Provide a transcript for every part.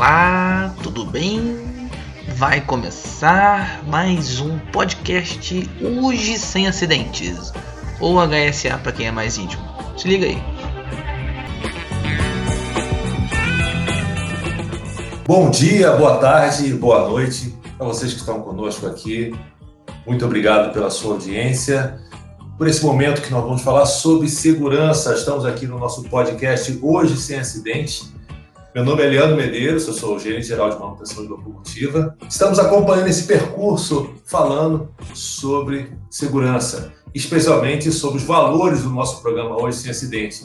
Olá, tudo bem? Vai começar mais um podcast hoje sem acidentes, ou HSA para quem é mais íntimo. Se liga aí. Bom dia, boa tarde, boa noite a vocês que estão conosco aqui. Muito obrigado pela sua audiência. Por esse momento que nós vamos falar sobre segurança, estamos aqui no nosso podcast Hoje Sem Acidente meu nome é Leandro Medeiros, eu sou o gerente geral de manutenção de locomotiva. Estamos acompanhando esse percurso falando sobre segurança, especialmente sobre os valores do nosso programa Hoje Sem Acidente.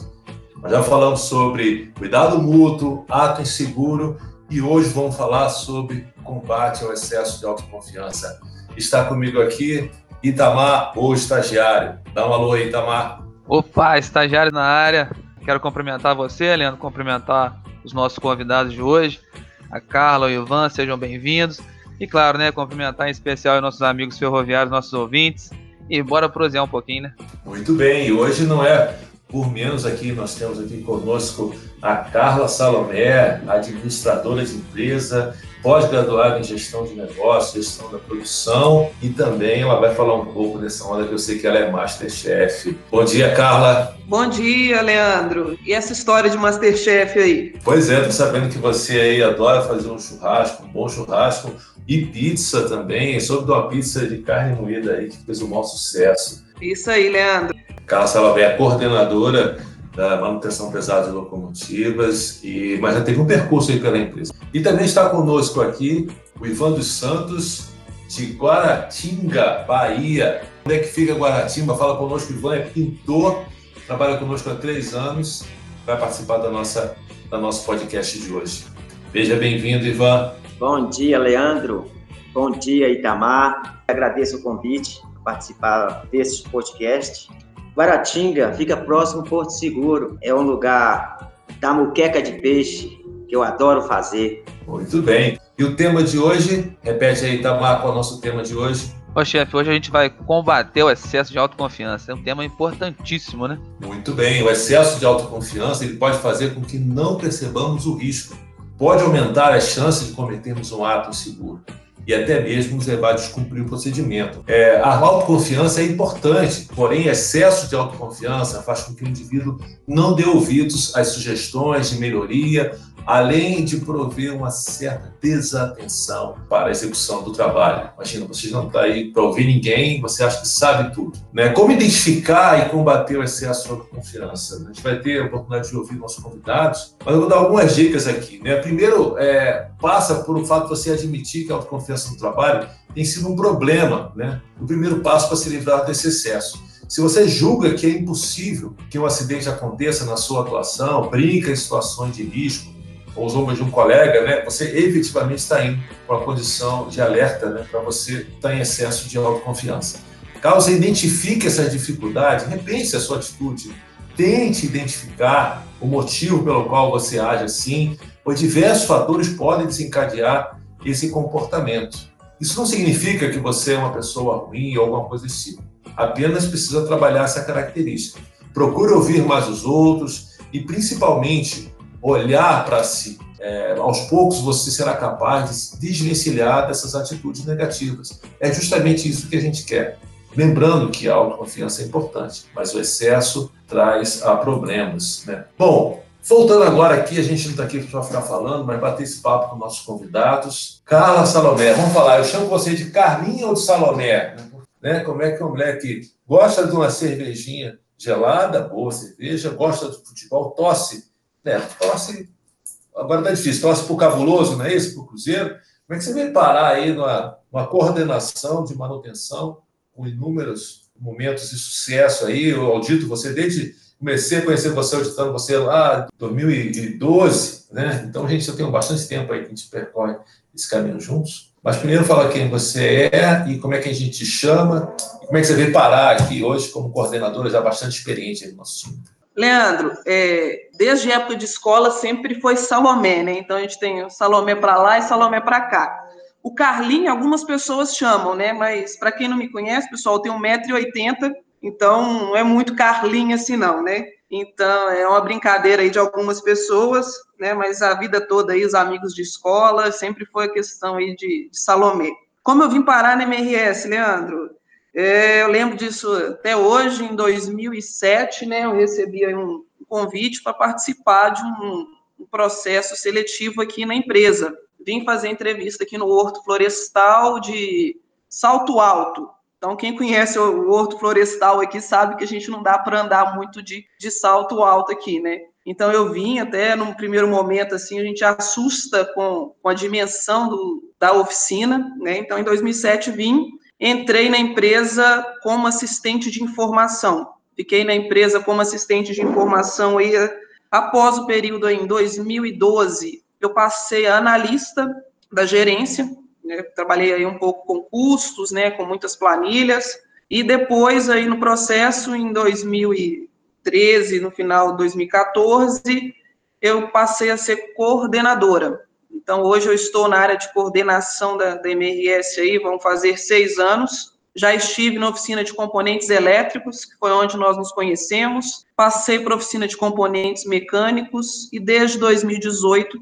Nós já falamos sobre cuidado mútuo, ato inseguro e hoje vamos falar sobre combate ao excesso de autoconfiança. Está comigo aqui Itamar, o estagiário. Dá um alô aí, Itamar. Opa, estagiário na área. Quero cumprimentar você, Leandro, cumprimentar os nossos convidados de hoje, a Carla, o Ivan, sejam bem-vindos. E claro, né, cumprimentar em especial os nossos amigos ferroviários, nossos ouvintes. E bora prosear um pouquinho, né? Muito bem, e hoje não é por menos aqui, nós temos aqui conosco a Carla Salomé, administradora de empresa, pós-graduada em gestão de negócios, gestão da produção e também ela vai falar um pouco dessa onda que eu sei que ela é Masterchef. Bom dia, Carla. Bom dia, Leandro. E essa história de Masterchef aí? Pois é, tô sabendo que você aí adora fazer um churrasco, um bom churrasco e pizza também. Soube de uma pizza de carne moída aí que fez um bom sucesso. Isso aí, Leandro. Carla Salomé é coordenadora da manutenção pesada de locomotivas, e, mas já teve um percurso aí pela empresa. E também está conosco aqui o Ivan dos Santos, de Guaratinga, Bahia. Onde é que fica Guaratinga? Fala conosco, Ivan é pintor, trabalha conosco há três anos, vai participar da nossa, da nosso podcast de hoje. Seja bem-vindo, Ivan. Bom dia, Leandro. Bom dia, Itamar. Agradeço o convite para participar desse podcast. Guaratinga fica próximo ao Porto Seguro. É um lugar da muqueca de peixe que eu adoro fazer. Muito bem. E o tema de hoje, repete aí, Tamar, qual é o nosso tema de hoje? Ô chefe, hoje a gente vai combater o excesso de autoconfiança. É um tema importantíssimo, né? Muito bem. O excesso de autoconfiança ele pode fazer com que não percebamos o risco. Pode aumentar as chances de cometermos um ato inseguro e até mesmo nos levar a o procedimento. É, a autoconfiança é importante, porém, excesso de autoconfiança faz com que o indivíduo não dê ouvidos às sugestões de melhoria além de prover uma certa desatenção para a execução do trabalho. Imagina, você não está aí para ouvir ninguém, você acha que sabe tudo. Né? Como identificar e combater o excesso de confiança? A gente vai ter a oportunidade de ouvir nossos convidados, mas eu vou dar algumas dicas aqui. Né? Primeiro, é, passa por o fato de você admitir que a autoconfiança no trabalho tem sido um problema. Né? O primeiro passo para se livrar desse excesso. Se você julga que é impossível que um acidente aconteça na sua atuação, brinca em situações de risco, ou os ombros de um colega, né, você efetivamente está para uma condição de alerta né, para você estar em excesso de autoconfiança. Caso identifique essa dificuldade, repense a sua atitude. Tente identificar o motivo pelo qual você age assim, pois diversos fatores podem desencadear esse comportamento. Isso não significa que você é uma pessoa ruim ou alguma coisa assim. Apenas precisa trabalhar essa característica. Procure ouvir mais os outros e, principalmente, olhar para si. É, aos poucos você será capaz de se desvencilhar dessas atitudes negativas. É justamente isso que a gente quer. Lembrando que a autoconfiança é importante, mas o excesso traz a problemas. Né? Bom, voltando agora aqui, a gente não está aqui para ficar falando, mas bater esse papo com nossos convidados. Carla Salomé, vamos falar, eu chamo você de Carlinha ou de Salomé? Né? Como é que uma mulher que gosta de uma cervejinha gelada, boa cerveja, gosta do futebol, tosse né? Torce, agora tá difícil, torce o Cabuloso, não é isso? Para o Cruzeiro. Como é que você vem parar aí numa, numa coordenação de manutenção com inúmeros momentos de sucesso aí? Eu audito você desde comecei a conhecer você auditando você lá em 2012, né? Então, gente, eu tenho bastante tempo aí que a gente percorre esse caminho juntos. Mas primeiro fala quem você é e como é que a gente te chama e como é que você veio parar aqui hoje como coordenadora já bastante experiente no nosso time. Leandro, é, desde a época de escola sempre foi Salomé, né? Então a gente tem Salomé para lá e Salomé para cá. O Carlinho, algumas pessoas chamam, né? Mas para quem não me conhece, pessoal, tenho 1,80m, Então, não é muito Carlinha assim, não, né? Então, é uma brincadeira aí de algumas pessoas, né? Mas a vida toda aí, os amigos de escola, sempre foi a questão aí de, de Salomé. Como eu vim parar na MRS, Leandro? É, eu lembro disso até hoje, em 2007, né? Eu recebi um convite para participar de um, um processo seletivo aqui na empresa. Vim fazer entrevista aqui no Horto Florestal de Salto Alto, então, quem conhece o Horto Florestal aqui sabe que a gente não dá para andar muito de, de salto alto aqui, né? Então, eu vim até num primeiro momento, assim, a gente assusta com, com a dimensão do, da oficina, né? Então, em 2007, vim, entrei na empresa como assistente de informação. Fiquei na empresa como assistente de informação aí, após o período em 2012, eu passei a analista da gerência, né, trabalhei aí um pouco com custos, né, com muitas planilhas, e depois aí no processo, em 2013, no final de 2014, eu passei a ser coordenadora. Então, hoje eu estou na área de coordenação da, da MRS aí, vão fazer seis anos, já estive na oficina de componentes elétricos, que foi onde nós nos conhecemos. Passei para a oficina de componentes mecânicos e desde 2018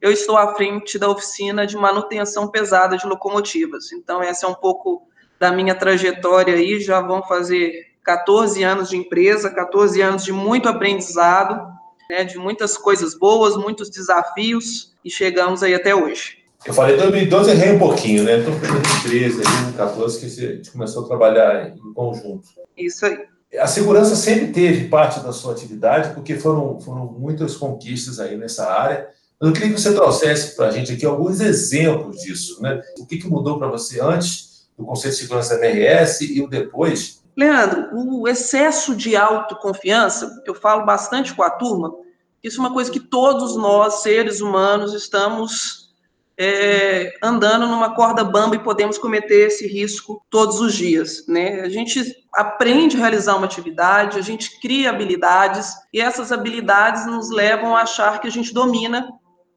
eu estou à frente da oficina de manutenção pesada de locomotivas. Então, essa é um pouco da minha trajetória aí, já vão fazer 14 anos de empresa, 14 anos de muito aprendizado, né, de muitas coisas boas, muitos desafios, e chegamos aí até hoje. Eu falei 2012, errei um pouquinho, né? Então, foi 2013, 2014 que a gente começou a trabalhar em conjunto. Isso aí. A segurança sempre teve parte da sua atividade, porque foram, foram muitas conquistas aí nessa área, eu queria que você trouxesse para a gente aqui alguns exemplos disso, né? O que, que mudou para você antes do Conceito de Segurança MRS e o depois? Leandro, o excesso de autoconfiança, eu falo bastante com a turma, isso é uma coisa que todos nós, seres humanos, estamos é, andando numa corda bamba e podemos cometer esse risco todos os dias, né? A gente aprende a realizar uma atividade, a gente cria habilidades e essas habilidades nos levam a achar que a gente domina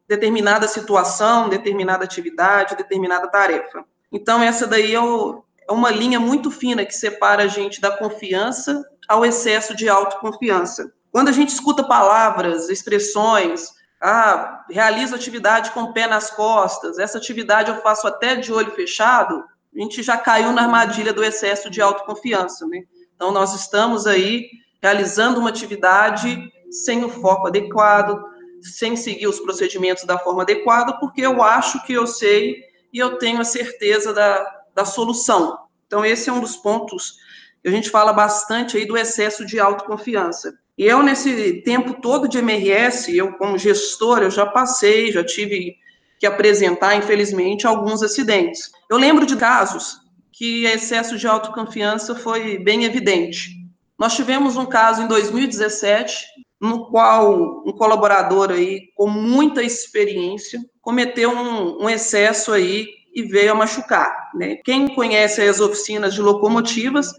determinada situação, determinada atividade, determinada tarefa. Então, essa daí o, é uma linha muito fina que separa a gente da confiança ao excesso de autoconfiança. Quando a gente escuta palavras, expressões, ah, realizo atividade com o pé nas costas, essa atividade eu faço até de olho fechado, a gente já caiu na armadilha do excesso de autoconfiança, né? Então, nós estamos aí realizando uma atividade sem o foco adequado, sem seguir os procedimentos da forma adequada, porque eu acho que eu sei e eu tenho a certeza da, da solução. Então, esse é um dos pontos que a gente fala bastante aí do excesso de autoconfiança. E eu, nesse tempo todo de MRS, eu como gestor, eu já passei, já tive que apresentar, infelizmente, alguns acidentes. Eu lembro de casos que excesso de autoconfiança foi bem evidente. Nós tivemos um caso em 2017 no qual um colaborador aí com muita experiência cometeu um, um excesso aí e veio a machucar, né? Quem conhece as oficinas de locomotivas,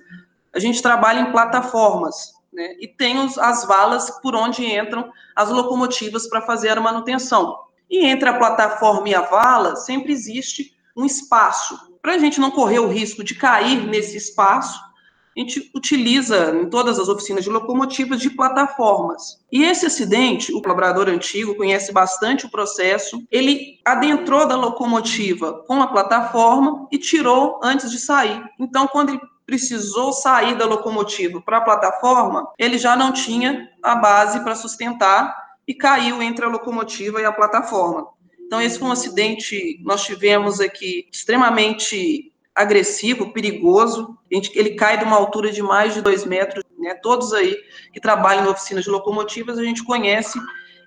a gente trabalha em plataformas, né? E tem os, as valas por onde entram as locomotivas para fazer a manutenção. E entre a plataforma e a vala sempre existe um espaço. Para a gente não correr o risco de cair nesse espaço, a gente utiliza em todas as oficinas de locomotivas de plataformas. E esse acidente, o colaborador antigo conhece bastante o processo, ele adentrou da locomotiva com a plataforma e tirou antes de sair. Então, quando ele precisou sair da locomotiva para a plataforma, ele já não tinha a base para sustentar e caiu entre a locomotiva e a plataforma. Então, esse foi um acidente nós tivemos aqui extremamente agressivo, perigoso. ele cai de uma altura de mais de dois metros. Né? Todos aí que trabalham em oficinas de locomotivas, a gente conhece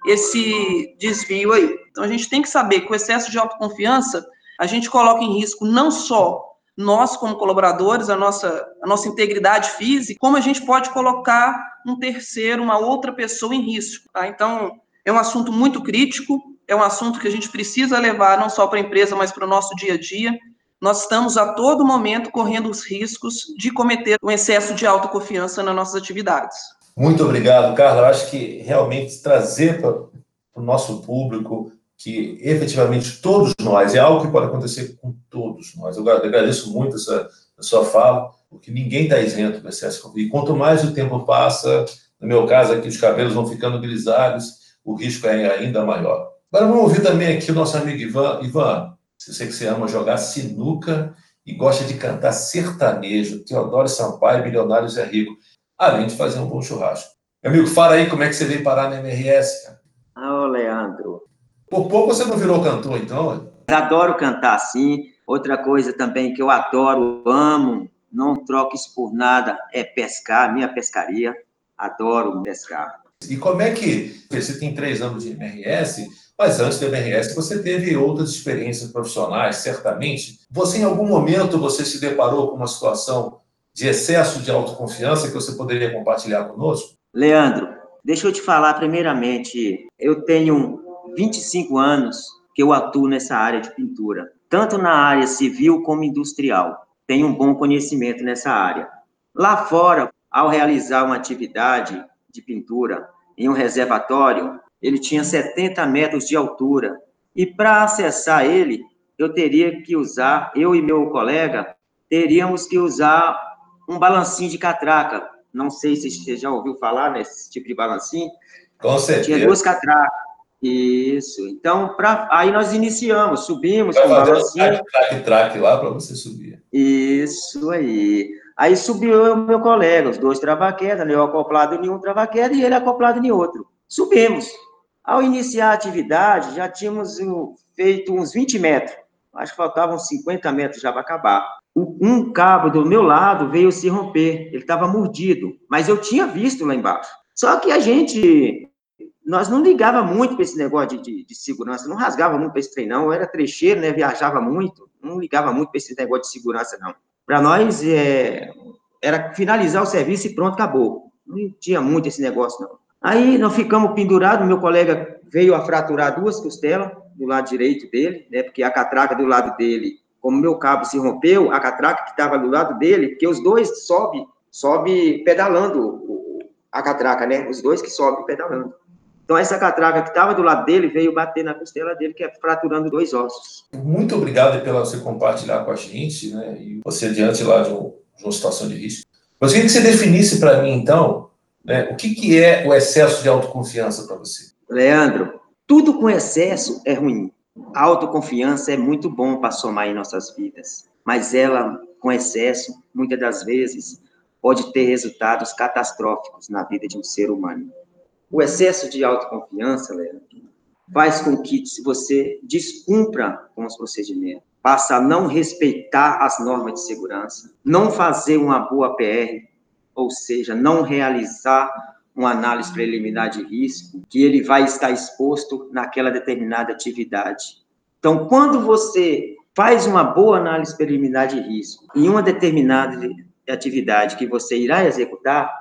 esse desvio aí. Então, a gente tem que saber que o excesso de autoconfiança, a gente coloca em risco não só nós, como colaboradores, a nossa, a nossa integridade física, como a gente pode colocar um terceiro, uma outra pessoa em risco. Tá? Então, é um assunto muito crítico, é um assunto que a gente precisa levar não só para a empresa, mas para o nosso dia a dia nós estamos a todo momento correndo os riscos de cometer um excesso de autoconfiança nas nossas atividades. Muito obrigado, Carla. Eu acho que realmente trazer para o nosso público que efetivamente todos nós, é algo que pode acontecer com todos nós. Eu agradeço muito essa, sua fala, porque ninguém está isento do excesso. E quanto mais o tempo passa, no meu caso aqui, os cabelos vão ficando grisalhos, o risco é ainda maior. Agora vamos ouvir também aqui o nosso amigo Ivan. Ivan, se você que você ama jogar sinuca e gosta de cantar sertanejo, Teodoro Sampaio, Milionários é Rico, além de fazer um bom churrasco. Meu amigo, fala aí como é que você veio parar na MRS, cara. Ô, Leandro. Por pouco você não virou cantor, então? Adoro cantar, sim. Outra coisa também que eu adoro, amo, não troco isso por nada, é pescar, minha pescaria. Adoro pescar. E como é que você tem três anos de MRS, mas antes do MRS você teve outras experiências profissionais, certamente. Você, em algum momento, você se deparou com uma situação de excesso de autoconfiança que você poderia compartilhar conosco? Leandro, deixa eu te falar primeiramente, eu tenho 25 anos que eu atuo nessa área de pintura, tanto na área civil como industrial. Tenho um bom conhecimento nessa área. Lá fora, ao realizar uma atividade de pintura em um reservatório, ele tinha 70 metros de altura. E para acessar ele, eu teria que usar, eu e meu colega, teríamos que usar um balancinho de catraca, não sei se você já ouviu falar nesse tipo de balancinho. Com certeza. Tinha duas catracas. Isso. Então, pra, aí nós iniciamos, subimos com o balancinho. Track, track lá para você subir. Isso aí. Aí subiu o meu colega, os dois travaquedas, eu acoplado em um travaqueda e ele acoplado em outro. Subimos. Ao iniciar a atividade, já tínhamos feito uns 20 metros. Acho que faltavam 50 metros já para acabar um cabo do meu lado veio se romper, ele estava mordido, mas eu tinha visto lá embaixo. Só que a gente, nós não ligava muito para esse negócio de, de, de, segurança, não rasgava muito para esse trem, não. Eu era trecheiro, né, viajava muito, não ligava muito para esse negócio de segurança, não. Para nós, é, era finalizar o serviço e pronto, acabou. Não tinha muito esse negócio, não. Aí nós ficamos pendurados, meu colega veio a fraturar duas costelas do lado direito dele, né, porque a catraca do lado dele como meu cabo se rompeu, a catraca que estava do lado dele, porque os dois sobe, sobe pedalando a catraca, né? Os dois que sobem pedalando. Então, essa catraca que estava do lado dele veio bater na costela dele, que é fraturando dois ossos. Muito obrigado pela você compartilhar com a gente, né? E você diante lá de, um, de uma situação de risco. Eu queria que você definisse para mim, então, né, o que, que é o excesso de autoconfiança para você. Leandro, tudo com excesso é ruim. A autoconfiança é muito bom para somar em nossas vidas, mas ela, com excesso, muitas das vezes, pode ter resultados catastróficos na vida de um ser humano. O excesso de autoconfiança, Leandro, faz com que você descumpra com os procedimentos, passa a não respeitar as normas de segurança, não fazer uma boa PR, ou seja, não realizar uma análise preliminar de risco, que ele vai estar exposto naquela determinada atividade. Então, quando você faz uma boa análise preliminar de risco em uma determinada atividade que você irá executar,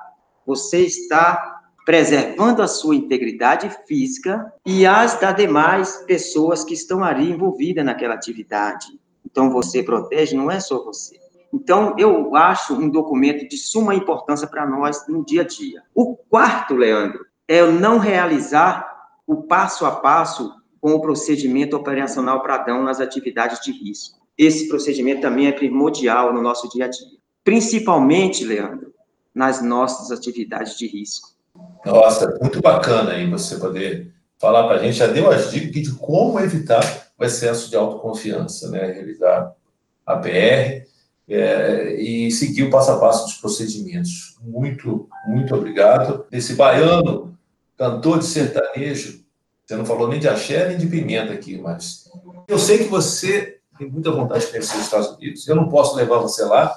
você está preservando a sua integridade física e as das demais pessoas que estão ali envolvidas naquela atividade. Então, você protege, não é só você. Então, eu acho um documento de suma importância para nós no dia a dia. O quarto, Leandro, é não realizar o passo a passo com o procedimento operacional padrão nas atividades de risco. Esse procedimento também é primordial no nosso dia a dia, principalmente, Leandro, nas nossas atividades de risco. Nossa, muito bacana aí você poder falar para a gente. Já deu as dicas de como evitar o excesso de autoconfiança, né? Realizar a PR é, e seguir o passo a passo dos procedimentos. Muito, muito obrigado. Esse baiano, cantor de sertanejo, você não falou nem de axé nem de pimenta aqui, mas eu sei que você tem muita vontade de conhecer os Estados Unidos. Eu não posso levar você lá,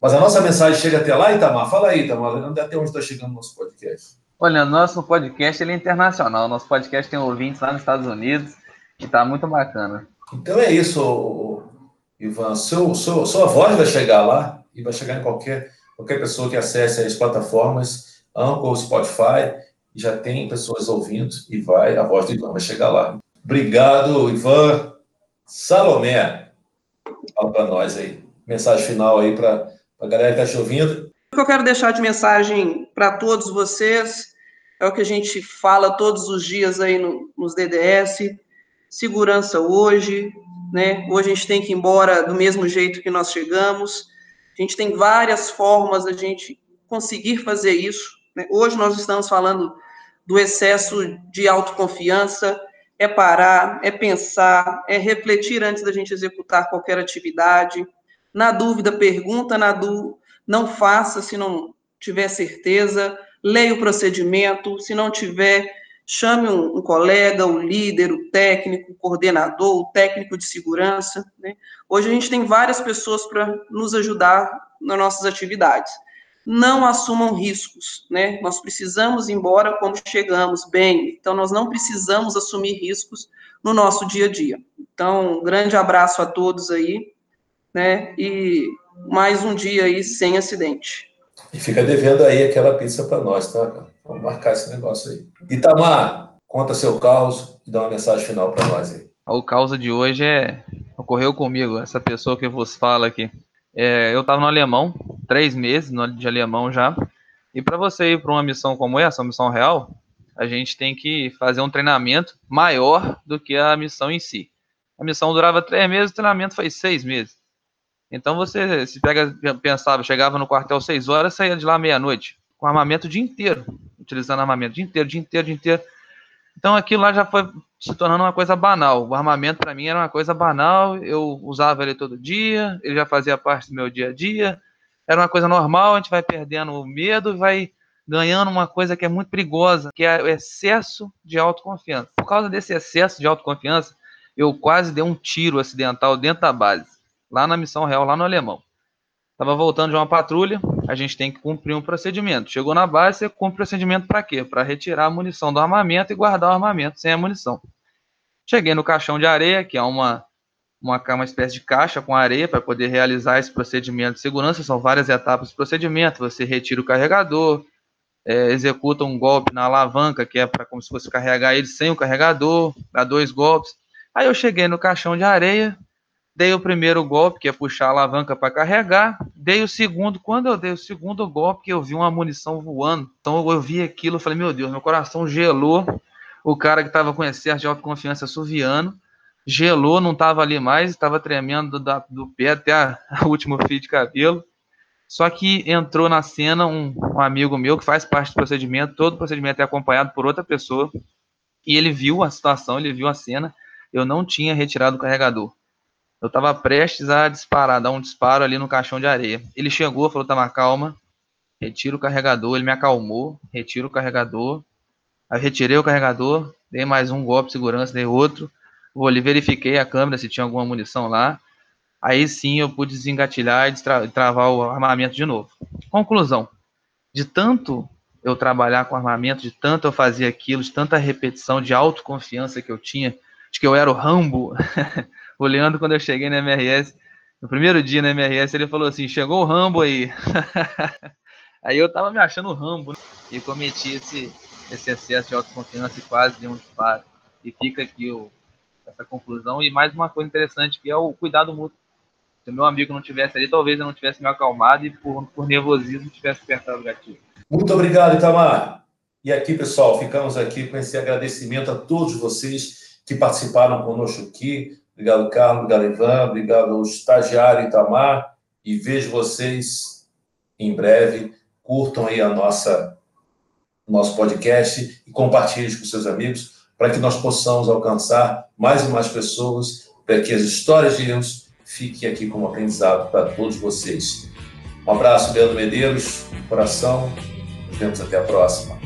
mas a nossa mensagem chega até lá, Itamar. Fala aí, Itamar, até onde está chegando o nosso podcast. Olha, nosso podcast ele é internacional. Nosso podcast tem ouvintes lá nos Estados Unidos e está muito bacana. Então é isso, Ivan, seu, seu, sua voz vai chegar lá e vai chegar em qualquer, qualquer pessoa que acesse as plataformas, Anchor, Spotify, já tem pessoas ouvindo e vai, a voz do Ivan vai chegar lá. Obrigado, Ivan. Salomé, fala para nós aí. Mensagem final aí para a galera que está te ouvindo. O que eu quero deixar de mensagem para todos vocês é o que a gente fala todos os dias aí no, nos DDS, segurança hoje, né? Hoje a gente tem que ir embora do mesmo jeito que nós chegamos. A gente tem várias formas a gente conseguir fazer isso. Né? Hoje nós estamos falando do excesso de autoconfiança, é parar, é pensar, é refletir antes da gente executar qualquer atividade. Na dúvida, pergunta, na dúvida, não faça se não tiver certeza, leia o procedimento, se não tiver, chame um, um colega, um líder, o técnico, o coordenador, o técnico de segurança. Né? Hoje a gente tem várias pessoas para nos ajudar nas nossas atividades não assumam riscos, né? Nós precisamos ir embora como chegamos, bem. Então, nós não precisamos assumir riscos no nosso dia a dia. Então, um grande abraço a todos aí, né? E mais um dia aí sem acidente. E fica devendo aí aquela pizza para nós, tá? Vamos marcar esse negócio aí. Itamar, conta seu caos e dá uma mensagem final para nós aí. O caos de hoje é ocorreu comigo, essa pessoa que vos fala aqui. É, eu estava no alemão, três meses de alemão já. E para você ir para uma missão como essa, uma missão real, a gente tem que fazer um treinamento maior do que a missão em si. A missão durava três meses, o treinamento foi seis meses. Então você se pega, pensava, chegava no quartel seis horas, saía de lá meia-noite, com armamento o dia inteiro, utilizando armamento o dia inteiro, dia inteiro, dia inteiro. Então aquilo lá já foi se tornando uma coisa banal. O armamento para mim era uma coisa banal, eu usava ele todo dia, ele já fazia parte do meu dia a dia, era uma coisa normal, a gente vai perdendo o medo e vai ganhando uma coisa que é muito perigosa, que é o excesso de autoconfiança. Por causa desse excesso de autoconfiança, eu quase dei um tiro acidental dentro da base, lá na missão real, lá no Alemão. Estava voltando de uma patrulha, a gente tem que cumprir um procedimento. Chegou na base, você cumpre o procedimento para quê? Para retirar a munição do armamento e guardar o armamento sem a munição. Cheguei no caixão de areia, que é uma, uma, uma espécie de caixa com areia para poder realizar esse procedimento de segurança. São várias etapas do procedimento. Você retira o carregador, é, executa um golpe na alavanca, que é para como se fosse carregar ele sem o carregador, dá dois golpes. Aí eu cheguei no caixão de areia, Dei o primeiro golpe, que é puxar a alavanca para carregar. Dei o segundo. Quando eu dei o segundo golpe, eu vi uma munição voando. Então eu vi aquilo, falei, meu Deus, meu coração gelou. O cara que estava com excesso de autoconfiança suviano, gelou, não estava ali mais, estava tremendo do, do pé até a, a último fio de cabelo. Só que entrou na cena um, um, amigo meu que faz parte do procedimento, todo o procedimento é acompanhado por outra pessoa, e ele viu a situação, ele viu a cena. Eu não tinha retirado o carregador. Eu estava prestes a disparar, dar um disparo ali no caixão de areia. Ele chegou, falou: tá, calma, retira o carregador. Ele me acalmou, retira o carregador. Aí retirei o carregador, dei mais um golpe de segurança, dei outro. Vou ali, verifiquei a câmera se tinha alguma munição lá. Aí sim eu pude desengatilhar e tra travar o armamento de novo. Conclusão: de tanto eu trabalhar com armamento, de tanto eu fazer aquilo, de tanta repetição, de autoconfiança que eu tinha, de que eu era o Rambo. O Leandro, quando eu cheguei na MRS, no primeiro dia na MRS, ele falou assim: chegou o Rambo aí. aí eu tava me achando o Rambo né? e cometi esse, esse excesso de autoconfiança e quase dei um disparo. E fica aqui o, essa conclusão. E mais uma coisa interessante que é o cuidado mútuo. Se meu amigo não tivesse ali, talvez eu não tivesse me acalmado e por, por nervosismo tivesse apertado o gatilho. Muito obrigado, Itamar. E aqui, pessoal, ficamos aqui com esse agradecimento a todos vocês que participaram conosco aqui, Obrigado, Carlos. Obrigado, Ivan. Obrigado ao estagiário Itamar. E vejo vocês em breve. Curtam aí a nossa nosso podcast e compartilhem com seus amigos para que nós possamos alcançar mais e mais pessoas, para que as histórias de Deus fiquem aqui como aprendizado para todos vocês. Um abraço, Leandro Medeiros, coração. Nos vemos até a próxima.